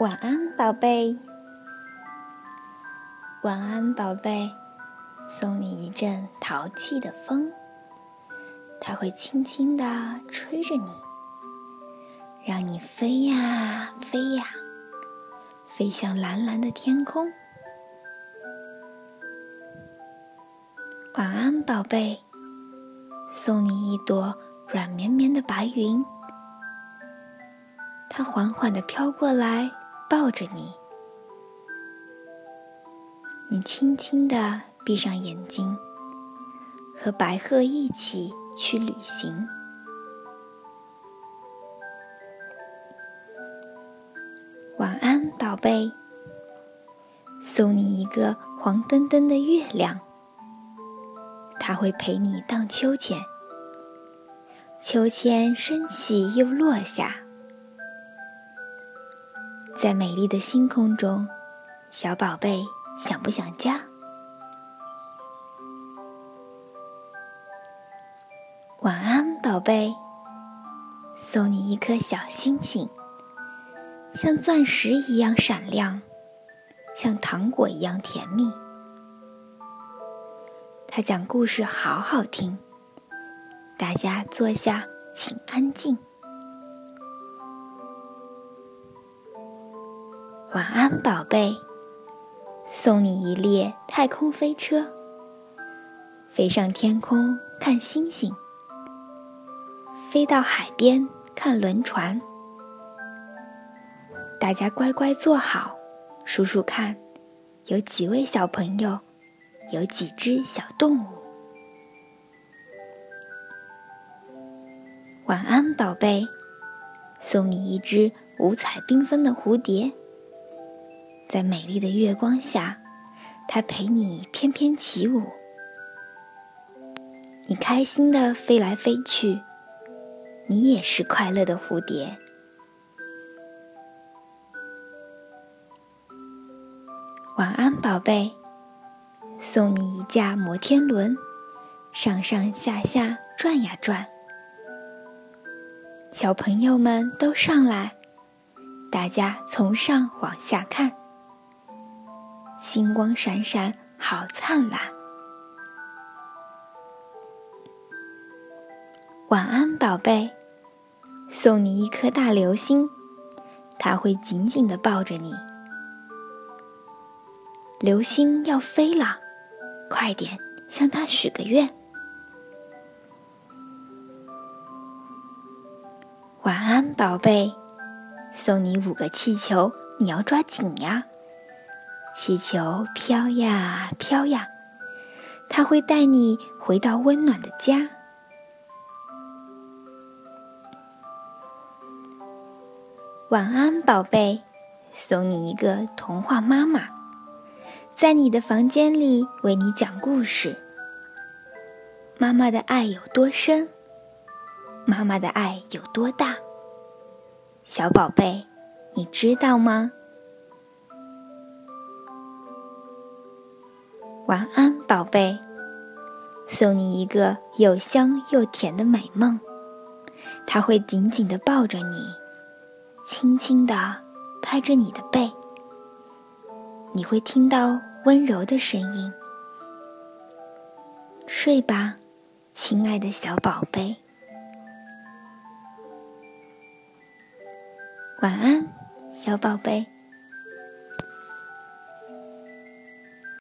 晚安，宝贝。晚安，宝贝。送你一阵淘气的风，它会轻轻地吹着你，让你飞呀飞呀，飞向蓝蓝的天空。晚安，宝贝。送你一朵软绵绵的白云，它缓缓地飘过来，抱着你。你轻轻地。闭上眼睛，和白鹤一起去旅行。晚安，宝贝。送你一个黄澄澄的月亮，它会陪你荡秋千。秋千升起又落下，在美丽的星空中，小宝贝想不想家？晚安，宝贝。送你一颗小星星，像钻石一样闪亮，像糖果一样甜蜜。他讲故事好好听，大家坐下，请安静。晚安，宝贝。送你一列太空飞车，飞上天空看星星。飞到海边看轮船，大家乖乖坐好，数数看，有几位小朋友，有几只小动物。晚安，宝贝，送你一只五彩缤纷的蝴蝶，在美丽的月光下，它陪你翩翩起舞，你开心的飞来飞去。你也是快乐的蝴蝶。晚安，宝贝。送你一架摩天轮，上上下下转呀转。小朋友们都上来，大家从上往下看，星光闪闪，好灿烂。晚安，宝贝。送你一颗大流星，它会紧紧的抱着你。流星要飞了，快点向它许个愿。晚安，宝贝。送你五个气球，你要抓紧呀。气球飘呀飘呀，它会带你回到温暖的家。晚安，宝贝，送你一个童话妈妈，在你的房间里为你讲故事。妈妈的爱有多深？妈妈的爱有多大？小宝贝，你知道吗？晚安，宝贝，送你一个又香又甜的美梦，它会紧紧的抱着你。轻轻地拍着你的背，你会听到温柔的声音。睡吧，亲爱的小宝贝。晚安，小宝贝。